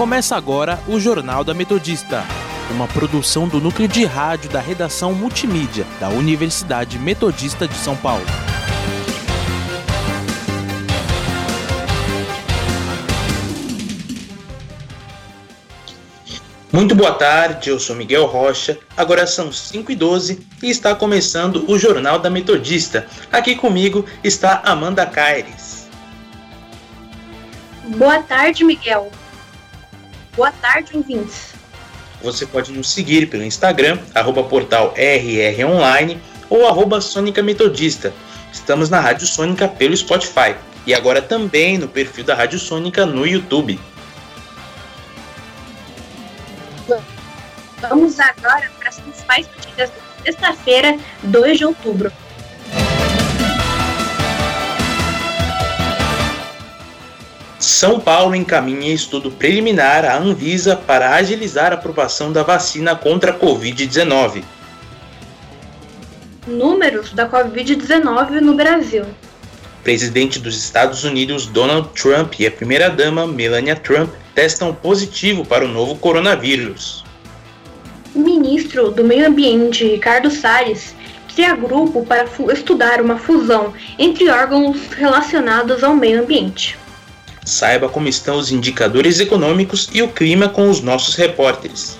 Começa agora o Jornal da Metodista, uma produção do núcleo de rádio da redação multimídia da Universidade Metodista de São Paulo. Muito boa tarde, eu sou Miguel Rocha. Agora são 5 e 12 e está começando o Jornal da Metodista. Aqui comigo está Amanda Caires. Boa tarde, Miguel. Boa tarde, ouvintes. Você pode nos seguir pelo Instagram, arroba portal RROnline ou arroba Sônica Metodista. Estamos na Rádio Sônica pelo Spotify e agora também no perfil da Rádio Sônica no YouTube. Vamos agora para as principais notícias da sexta-feira, 2 de outubro. São Paulo encaminha estudo preliminar à Anvisa para agilizar a aprovação da vacina contra a Covid-19. Números da Covid-19 no Brasil. Presidente dos Estados Unidos Donald Trump e a primeira-dama Melania Trump testam positivo para o novo coronavírus. O ministro do Meio Ambiente, Ricardo Salles, cria grupo para estudar uma fusão entre órgãos relacionados ao meio ambiente. Saiba como estão os indicadores econômicos e o clima com os nossos repórteres.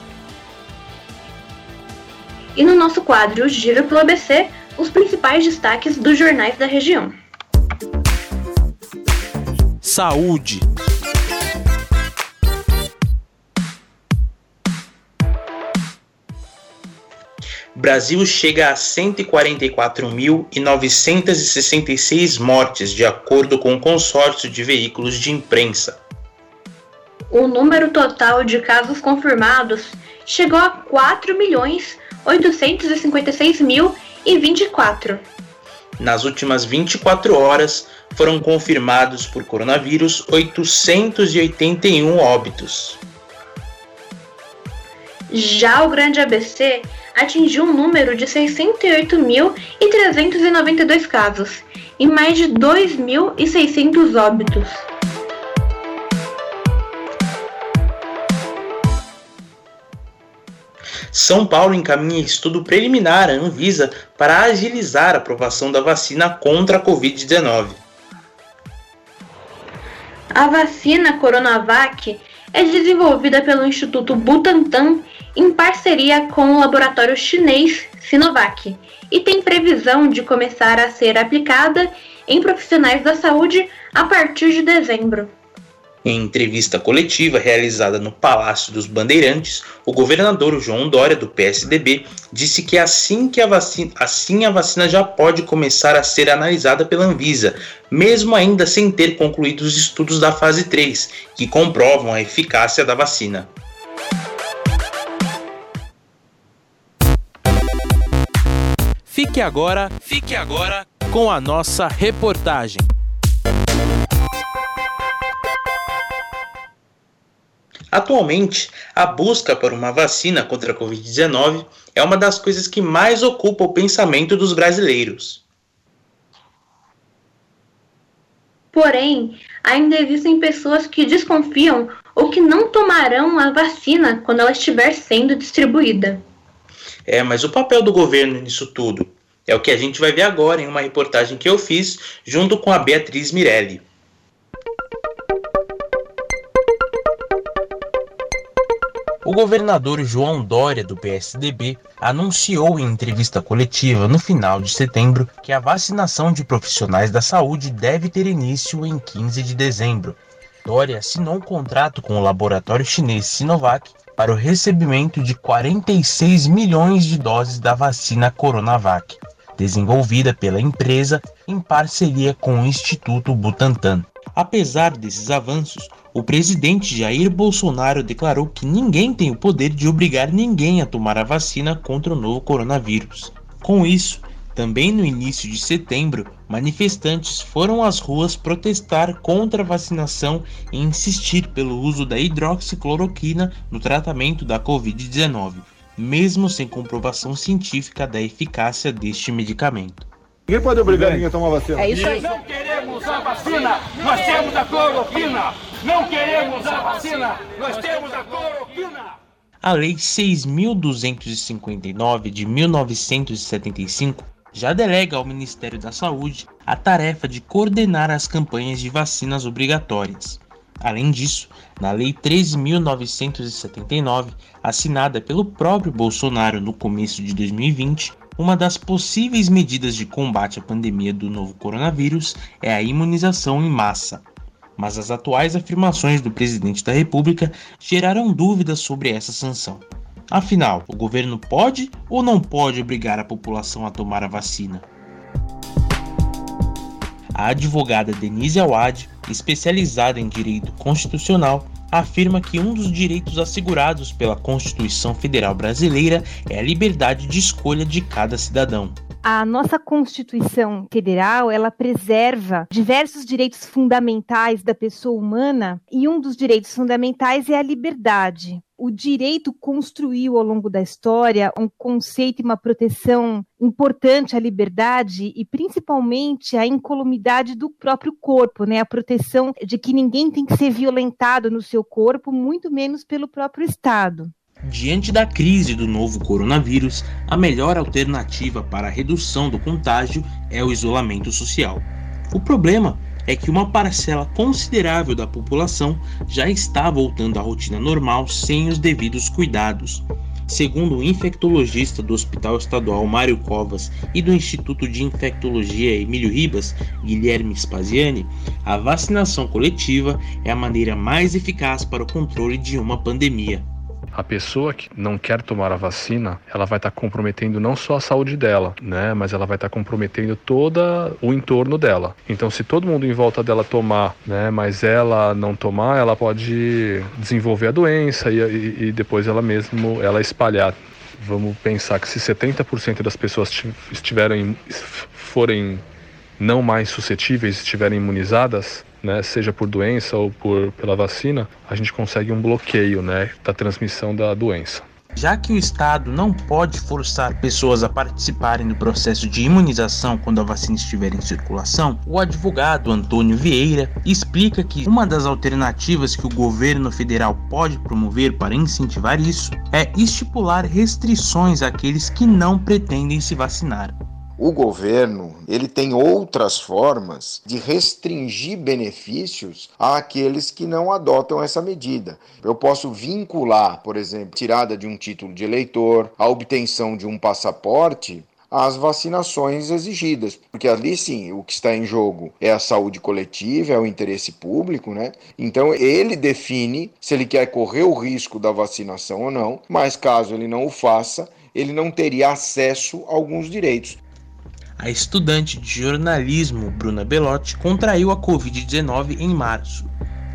E no nosso quadro Giro pelo ABC, os principais destaques dos jornais da região. Saúde. Brasil chega a 144.966 mortes, de acordo com o consórcio de veículos de imprensa. O número total de casos confirmados chegou a 4.856.024. Nas últimas 24 horas, foram confirmados por coronavírus 881 óbitos. Já o Grande ABC atingiu um número de 608.392 casos e mais de 2.600 óbitos. São Paulo encaminha estudo preliminar à Anvisa para agilizar a aprovação da vacina contra a Covid-19. A vacina Coronavac é desenvolvida pelo Instituto Butantan em parceria com o laboratório chinês Sinovac e tem previsão de começar a ser aplicada em profissionais da saúde a partir de dezembro. Em entrevista coletiva realizada no Palácio dos Bandeirantes, o governador João Dória, do PSDB, disse que assim que a vacina, assim a vacina já pode começar a ser analisada pela Anvisa, mesmo ainda sem ter concluído os estudos da fase 3, que comprovam a eficácia da vacina. Fique agora, fique agora com a nossa reportagem. Atualmente, a busca por uma vacina contra a Covid-19 é uma das coisas que mais ocupa o pensamento dos brasileiros. Porém, ainda existem pessoas que desconfiam ou que não tomarão a vacina quando ela estiver sendo distribuída. É, mas o papel do governo nisso tudo é o que a gente vai ver agora em uma reportagem que eu fiz junto com a Beatriz Mirelli. O governador João Dória, do PSDB, anunciou em entrevista coletiva no final de setembro que a vacinação de profissionais da saúde deve ter início em 15 de dezembro. Dória assinou um contrato com o laboratório chinês Sinovac para o recebimento de 46 milhões de doses da vacina Coronavac, desenvolvida pela empresa em parceria com o Instituto Butantan. Apesar desses avanços, o presidente Jair Bolsonaro declarou que ninguém tem o poder de obrigar ninguém a tomar a vacina contra o novo coronavírus. Com isso, também no início de setembro, manifestantes foram às ruas protestar contra a vacinação e insistir pelo uso da hidroxicloroquina no tratamento da Covid-19, mesmo sem comprovação científica da eficácia deste medicamento. Ninguém pode obrigar ninguém a tomar vacina. É isso aí. Não queremos a vacina, nós temos a cloroquina. Não queremos a vacina, nós temos a cloroquina. A Lei 6.259 de 1975 já delega ao Ministério da Saúde a tarefa de coordenar as campanhas de vacinas obrigatórias. Além disso, na Lei 13.979, assinada pelo próprio Bolsonaro no começo de 2020, uma das possíveis medidas de combate à pandemia do novo coronavírus é a imunização em massa. Mas as atuais afirmações do presidente da República geraram dúvidas sobre essa sanção. Afinal, o governo pode ou não pode obrigar a população a tomar a vacina? A advogada Denise Awad, especializada em direito constitucional, afirma que um dos direitos assegurados pela Constituição Federal Brasileira é a liberdade de escolha de cada cidadão. A nossa Constituição Federal, ela preserva diversos direitos fundamentais da pessoa humana, e um dos direitos fundamentais é a liberdade o direito construiu ao longo da história um conceito e uma proteção importante à liberdade e principalmente à incolumidade do próprio corpo, né? A proteção de que ninguém tem que ser violentado no seu corpo, muito menos pelo próprio Estado. Diante da crise do novo coronavírus, a melhor alternativa para a redução do contágio é o isolamento social. O problema é que uma parcela considerável da população já está voltando à rotina normal sem os devidos cuidados. Segundo o infectologista do Hospital Estadual Mário Covas e do Instituto de Infectologia Emílio Ribas, Guilherme Spaziani, a vacinação coletiva é a maneira mais eficaz para o controle de uma pandemia. A pessoa que não quer tomar a vacina, ela vai estar comprometendo não só a saúde dela, né, mas ela vai estar comprometendo todo o entorno dela. Então, se todo mundo em volta dela tomar, né, mas ela não tomar, ela pode desenvolver a doença e, e, e depois ela mesmo ela espalhar. Vamos pensar que se 70% das pessoas estiverem forem não mais suscetíveis, estiverem imunizadas, né, seja por doença ou por, pela vacina, a gente consegue um bloqueio né, da transmissão da doença. Já que o Estado não pode forçar pessoas a participarem do processo de imunização quando a vacina estiver em circulação, o advogado Antônio Vieira explica que uma das alternativas que o governo federal pode promover para incentivar isso é estipular restrições àqueles que não pretendem se vacinar o governo ele tem outras formas de restringir benefícios àqueles que não adotam essa medida. Eu posso vincular, por exemplo, tirada de um título de eleitor, a obtenção de um passaporte às vacinações exigidas, porque ali sim o que está em jogo é a saúde coletiva, é o interesse público, né? Então ele define se ele quer correr o risco da vacinação ou não, mas caso ele não o faça, ele não teria acesso a alguns direitos. A estudante de jornalismo Bruna Belotti contraiu a Covid-19 em março.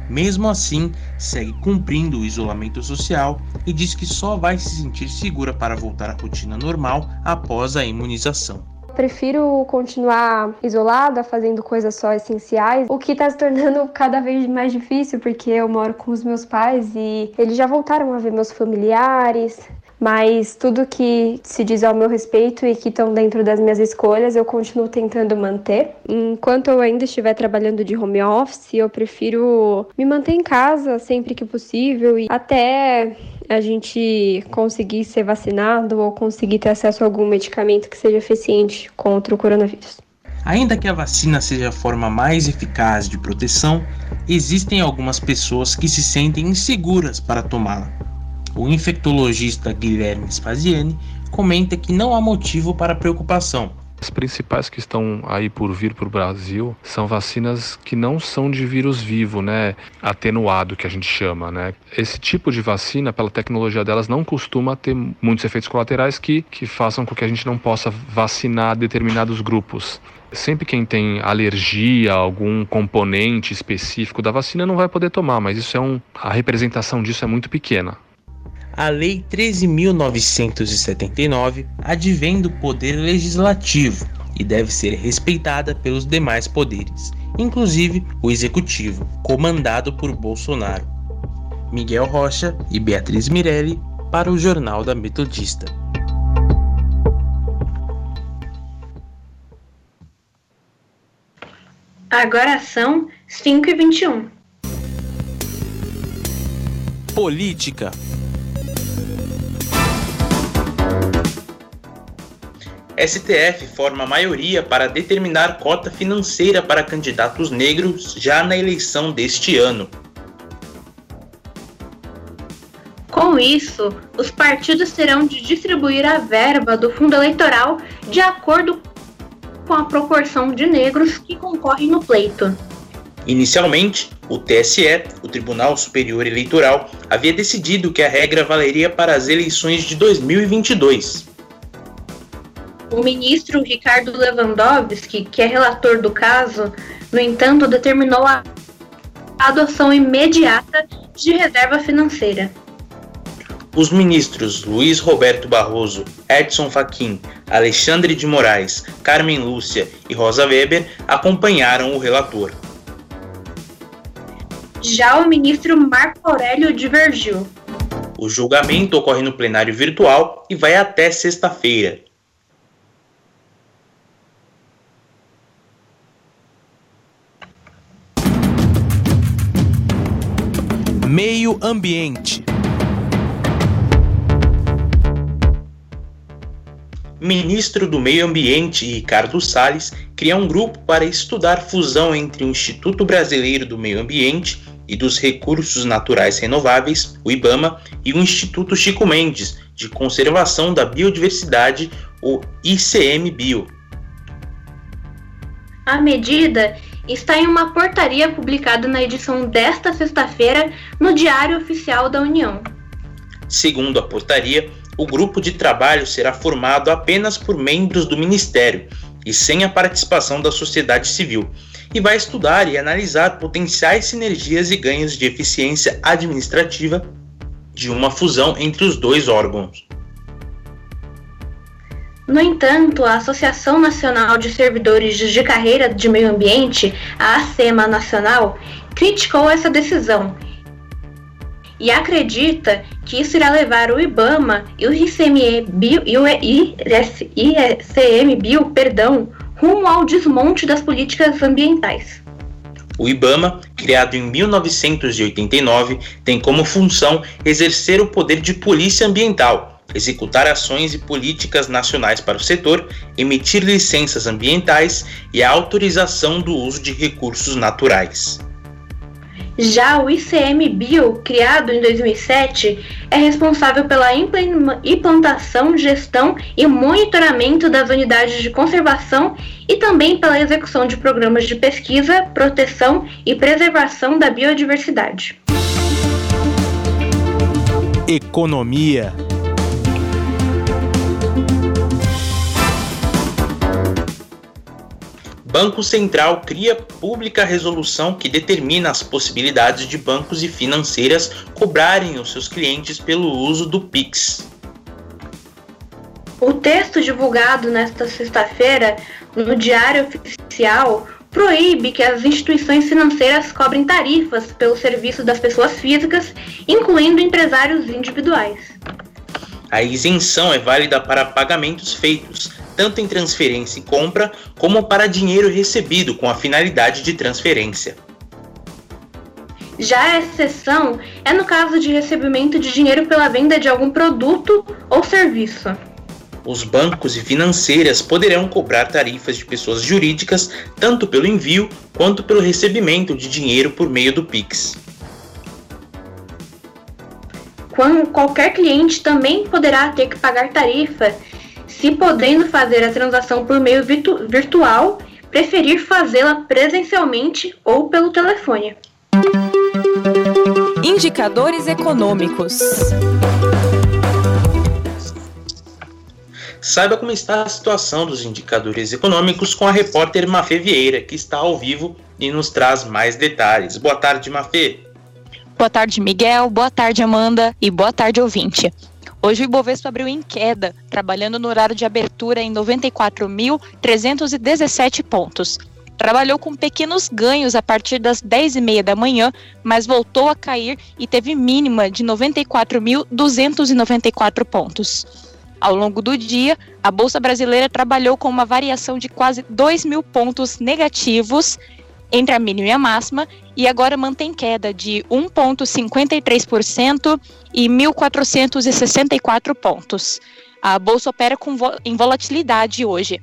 Mesmo assim, segue cumprindo o isolamento social e diz que só vai se sentir segura para voltar à rotina normal após a imunização. Prefiro continuar isolada, fazendo coisas só essenciais, o que está se tornando cada vez mais difícil porque eu moro com os meus pais e eles já voltaram a ver meus familiares, mas tudo que se diz ao meu respeito e que estão dentro das minhas escolhas, eu continuo tentando manter. Enquanto eu ainda estiver trabalhando de home office, eu prefiro me manter em casa sempre que possível e até a gente conseguir ser vacinado ou conseguir ter acesso a algum medicamento que seja eficiente contra o coronavírus. Ainda que a vacina seja a forma mais eficaz de proteção, existem algumas pessoas que se sentem inseguras para tomá-la. O infectologista Guilherme Spaziani comenta que não há motivo para preocupação. As principais que estão aí por vir para o Brasil são vacinas que não são de vírus vivo, né? Atenuado, que a gente chama, né? Esse tipo de vacina, pela tecnologia delas, não costuma ter muitos efeitos colaterais que, que façam com que a gente não possa vacinar determinados grupos. Sempre quem tem alergia a algum componente específico da vacina não vai poder tomar, mas isso é um, a representação disso é muito pequena. A Lei 13.979 advém do Poder Legislativo e deve ser respeitada pelos demais poderes, inclusive o Executivo, comandado por Bolsonaro. Miguel Rocha e Beatriz Mirelli para o Jornal da Metodista. Agora são 5 e 21. Política. STF forma maioria para determinar cota financeira para candidatos negros já na eleição deste ano. Com isso, os partidos terão de distribuir a verba do fundo eleitoral de acordo com a proporção de negros que concorrem no pleito. Inicialmente, o TSE, o Tribunal Superior Eleitoral, havia decidido que a regra valeria para as eleições de 2022. O ministro Ricardo Lewandowski, que é relator do caso, no entanto, determinou a adoção imediata de reserva financeira. Os ministros Luiz Roberto Barroso, Edson Fachin, Alexandre de Moraes, Carmen Lúcia e Rosa Weber acompanharam o relator. Já o ministro Marco Aurélio divergiu. O julgamento ocorre no plenário virtual e vai até sexta-feira. Meio Ambiente. Ministro do Meio Ambiente Ricardo Salles cria um grupo para estudar fusão entre o Instituto Brasileiro do Meio Ambiente e dos Recursos Naturais Renováveis, o IBAMA, e o Instituto Chico Mendes de Conservação da Biodiversidade, o ICMBio. A medida está em uma portaria publicada na edição desta sexta-feira no Diário Oficial da União. Segundo a portaria, o grupo de trabalho será formado apenas por membros do Ministério e sem a participação da sociedade civil, e vai estudar e analisar potenciais sinergias e ganhos de eficiência administrativa de uma fusão entre os dois órgãos. No entanto, a Associação Nacional de Servidores de Carreira de Meio Ambiente, a ACEMA Nacional, criticou essa decisão e acredita que isso irá levar o IBAMA e o ICMBio, e o perdão, rumo ao desmonte das políticas ambientais. O IBAMA, criado em 1989, tem como função exercer o poder de polícia ambiental executar ações e políticas nacionais para o setor, emitir licenças ambientais e a autorização do uso de recursos naturais. Já o ICMBio, criado em 2007, é responsável pela implantação, gestão e monitoramento das unidades de conservação e também pela execução de programas de pesquisa, proteção e preservação da biodiversidade. Economia Banco Central cria pública resolução que determina as possibilidades de bancos e financeiras cobrarem os seus clientes pelo uso do Pix. O texto divulgado nesta sexta-feira no Diário Oficial proíbe que as instituições financeiras cobrem tarifas pelo serviço das pessoas físicas, incluindo empresários individuais. A isenção é válida para pagamentos feitos tanto em transferência e compra, como para dinheiro recebido com a finalidade de transferência. Já a exceção é no caso de recebimento de dinheiro pela venda de algum produto ou serviço. Os bancos e financeiras poderão cobrar tarifas de pessoas jurídicas tanto pelo envio quanto pelo recebimento de dinheiro por meio do Pix. Quando qualquer cliente também poderá ter que pagar tarifa se podendo fazer a transação por meio virtu virtual, preferir fazê-la presencialmente ou pelo telefone. Indicadores econômicos. Saiba como está a situação dos indicadores econômicos com a repórter Mafê Vieira, que está ao vivo e nos traz mais detalhes. Boa tarde, Mafê. Boa tarde, Miguel. Boa tarde, Amanda. E boa tarde, ouvinte. Hoje o Ibovespa abriu em queda, trabalhando no horário de abertura em 94.317 pontos. Trabalhou com pequenos ganhos a partir das 10h30 da manhã, mas voltou a cair e teve mínima de 94.294 pontos. Ao longo do dia, a Bolsa Brasileira trabalhou com uma variação de quase 2 mil pontos negativos entre a mínima e a máxima e agora mantém queda de 1,53% e 1.464 pontos. A bolsa opera com vo em volatilidade hoje.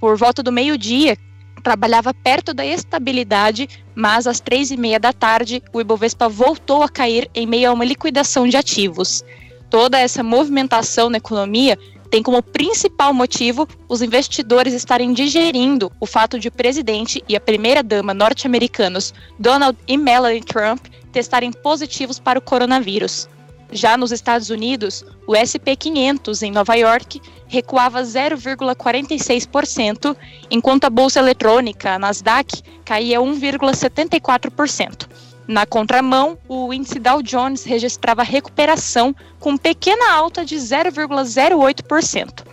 Por volta do meio-dia, trabalhava perto da estabilidade, mas às três e meia da tarde, o Ibovespa voltou a cair em meio a uma liquidação de ativos. Toda essa movimentação na economia tem como principal motivo os investidores estarem digerindo o fato de o presidente e a primeira-dama norte-americanos Donald e Melanie Trump testarem positivos para o coronavírus. Já nos Estados Unidos, o SP 500 em Nova York recuava 0,46%, enquanto a bolsa eletrônica, a Nasdaq, caía 1,74%. Na contramão, o índice Dow Jones registrava recuperação com pequena alta de 0,08%.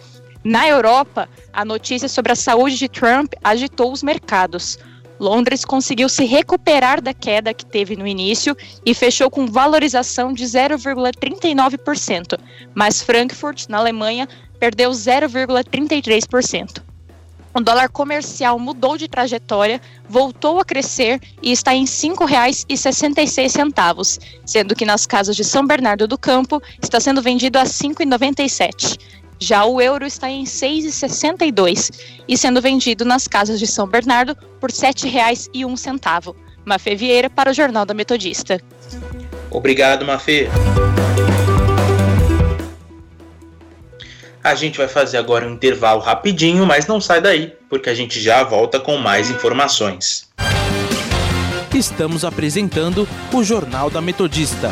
Na Europa, a notícia sobre a saúde de Trump agitou os mercados. Londres conseguiu se recuperar da queda que teve no início e fechou com valorização de 0,39%, mas Frankfurt, na Alemanha, perdeu 0,33%. O dólar comercial mudou de trajetória, voltou a crescer e está em R$ 5,66, sendo que nas casas de São Bernardo do Campo está sendo vendido a R$ 5,97. Já o euro está em R$ 6,62 e sendo vendido nas casas de São Bernardo por R$ 7,01. Mafê Vieira para o Jornal da Metodista. Obrigado, Mafê. A gente vai fazer agora um intervalo rapidinho, mas não sai daí, porque a gente já volta com mais informações. Estamos apresentando o Jornal da Metodista.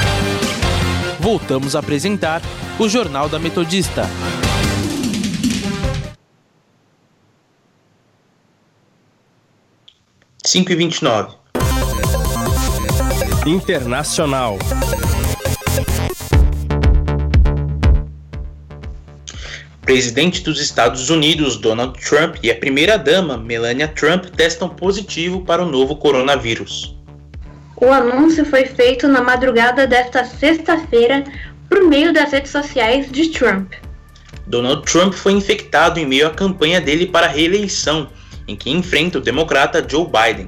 voltamos a apresentar o Jornal da Metodista. Cinco e vinte e nove. Internacional. Presidente dos Estados Unidos Donald Trump e a primeira-dama Melania Trump testam positivo para o novo coronavírus. O anúncio foi feito na madrugada desta sexta-feira por meio das redes sociais de Trump. Donald Trump foi infectado em meio à campanha dele para a reeleição, em que enfrenta o democrata Joe Biden.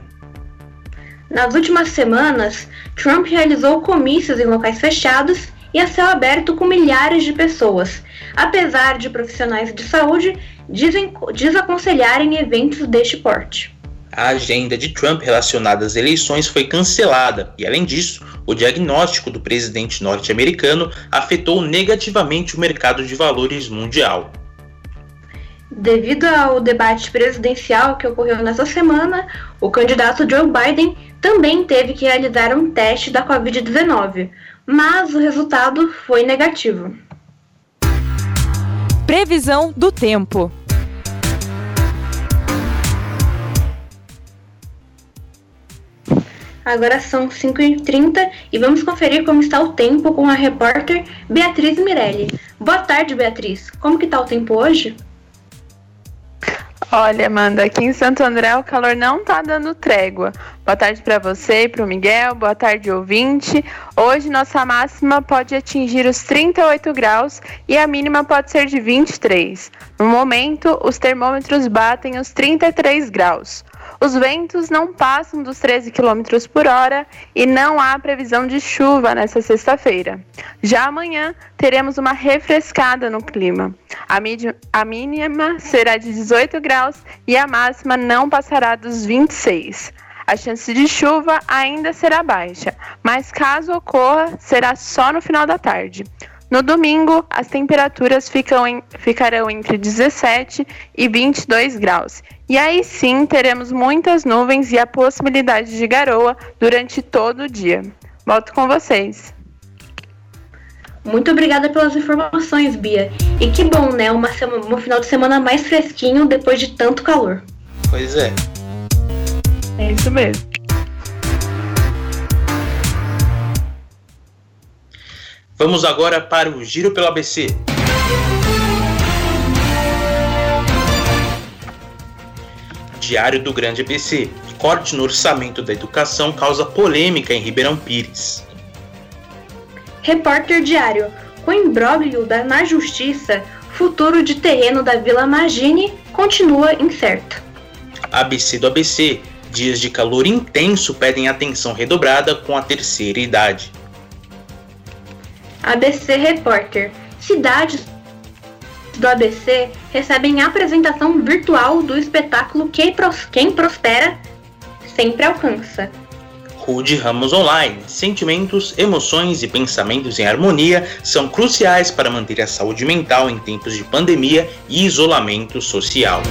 Nas últimas semanas, Trump realizou comícios em locais fechados e a céu aberto com milhares de pessoas, apesar de profissionais de saúde desaconselharem eventos deste porte a agenda de Trump relacionada às eleições foi cancelada e, além disso, o diagnóstico do presidente norte-americano afetou negativamente o mercado de valores mundial. Devido ao debate presidencial que ocorreu nessa semana, o candidato Joe Biden também teve que realizar um teste da Covid-19, mas o resultado foi negativo. Previsão do tempo. Agora são 5h30 e vamos conferir como está o tempo com a repórter Beatriz Mirelli. Boa tarde, Beatriz. Como que está o tempo hoje? Olha, Amanda, aqui em Santo André o calor não tá dando trégua. Boa tarde para você e para o Miguel, boa tarde, ouvinte. Hoje nossa máxima pode atingir os 38 graus e a mínima pode ser de 23. No momento, os termômetros batem os 33 graus. Os ventos não passam dos 13 km por hora e não há previsão de chuva nesta sexta-feira. Já amanhã teremos uma refrescada no clima. A, a mínima será de 18 graus e a máxima não passará dos 26. A chance de chuva ainda será baixa, mas caso ocorra, será só no final da tarde. No domingo, as temperaturas em, ficarão entre 17 e 22 graus. E aí sim teremos muitas nuvens e a possibilidade de garoa durante todo o dia. Volto com vocês. Muito obrigada pelas informações, Bia. E que bom, né? Uma semana, um final de semana mais fresquinho depois de tanto calor. Pois é. É isso mesmo. Vamos agora para o Giro pelo ABC. Diário do Grande ABC. Corte no orçamento da educação causa polêmica em Ribeirão Pires. Repórter Diário. Com imbróglio da, na justiça, futuro de terreno da Vila Magine continua incerto. ABC do ABC. Dias de calor intenso pedem atenção redobrada com a terceira idade. ABC Repórter. Cidades do ABC recebem apresentação virtual do espetáculo Quem, Pros Quem Prospera Sempre Alcança. Rude Ramos Online. Sentimentos, emoções e pensamentos em harmonia são cruciais para manter a saúde mental em tempos de pandemia e isolamento social.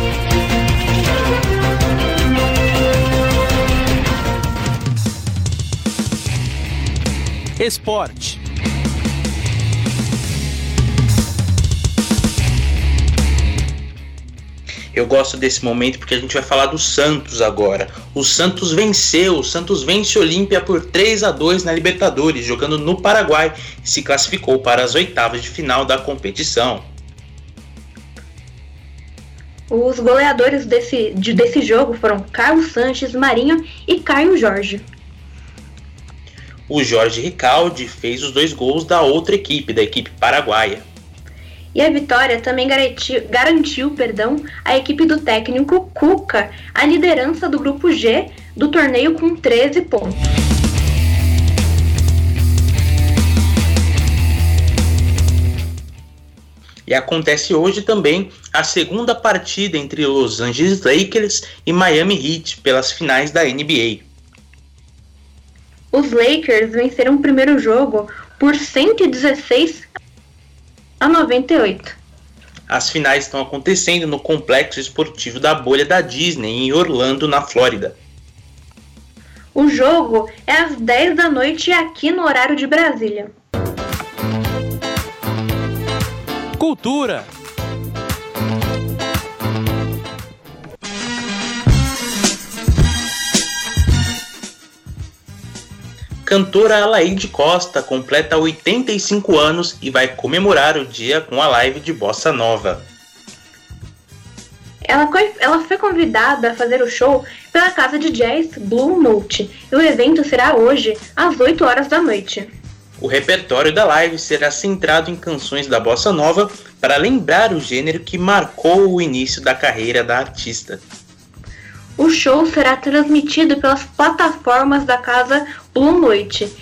Esporte. Eu gosto desse momento porque a gente vai falar do Santos agora. O Santos venceu, o Santos vence Olímpia por 3 a 2 na Libertadores, jogando no Paraguai e se classificou para as oitavas de final da competição. Os goleadores desse, de, desse jogo foram Carlos Sanches, Marinho e Caio Jorge. O Jorge Ricaldi fez os dois gols da outra equipe, da equipe paraguaia. E a vitória também garantiu, garantiu perdão, a equipe do técnico Cuca a liderança do grupo G do torneio com 13 pontos. E acontece hoje também a segunda partida entre Los Angeles Lakers e Miami Heat pelas finais da NBA. Os Lakers venceram o primeiro jogo por 116 a 98. As finais estão acontecendo no complexo esportivo da bolha da Disney em Orlando, na Flórida. O jogo é às 10 da noite aqui no horário de Brasília. Cultura. Cantora Alaide Costa completa 85 anos e vai comemorar o dia com a live de Bossa Nova. Ela foi, ela foi convidada a fazer o show pela casa de jazz Blue Note e o evento será hoje às 8 horas da noite. O repertório da live será centrado em canções da bossa nova para lembrar o gênero que marcou o início da carreira da artista. O show será transmitido pelas plataformas da casa Blue Noite.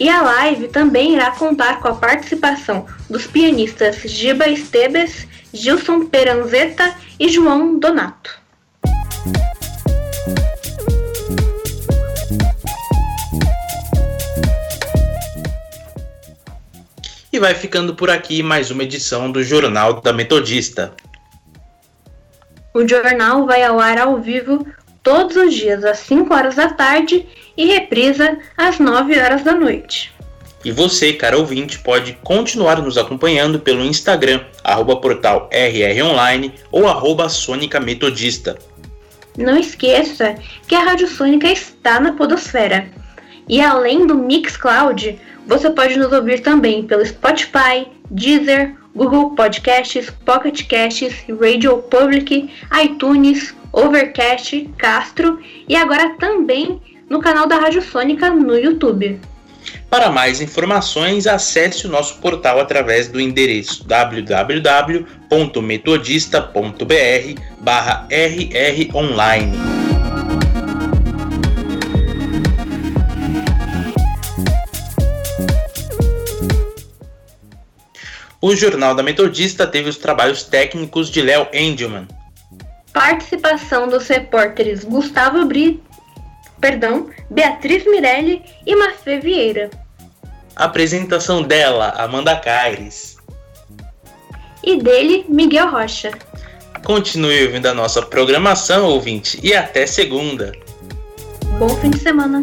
E a live também irá contar com a participação dos pianistas Giba Estebes, Gilson Peranzetta e João Donato. E vai ficando por aqui mais uma edição do Jornal da Metodista. O jornal vai ao ar ao vivo todos os dias às 5 horas da tarde e reprisa às 9 horas da noite. E você, cara ouvinte, pode continuar nos acompanhando pelo Instagram, arroba portal rronline ou arroba Sônica Metodista. Não esqueça que a Rádio Sônica está na podosfera. E além do Mixcloud, você pode nos ouvir também pelo Spotify, Deezer, Google Podcasts, Pocket Casts, Radio Public, iTunes, Overcast, Castro e agora também no canal da Rádio Sônica no YouTube. Para mais informações, acesse o nosso portal através do endereço www.metodista.br/rronline. O Jornal da Metodista teve os trabalhos técnicos de Léo Engelman. Participação dos repórteres Gustavo Bri... Perdão, Beatriz Mirelli e Mafê Vieira. Apresentação dela, Amanda Caires. E dele, Miguel Rocha. Continue ouvindo a nossa programação, ouvinte, e até segunda. Bom fim de semana.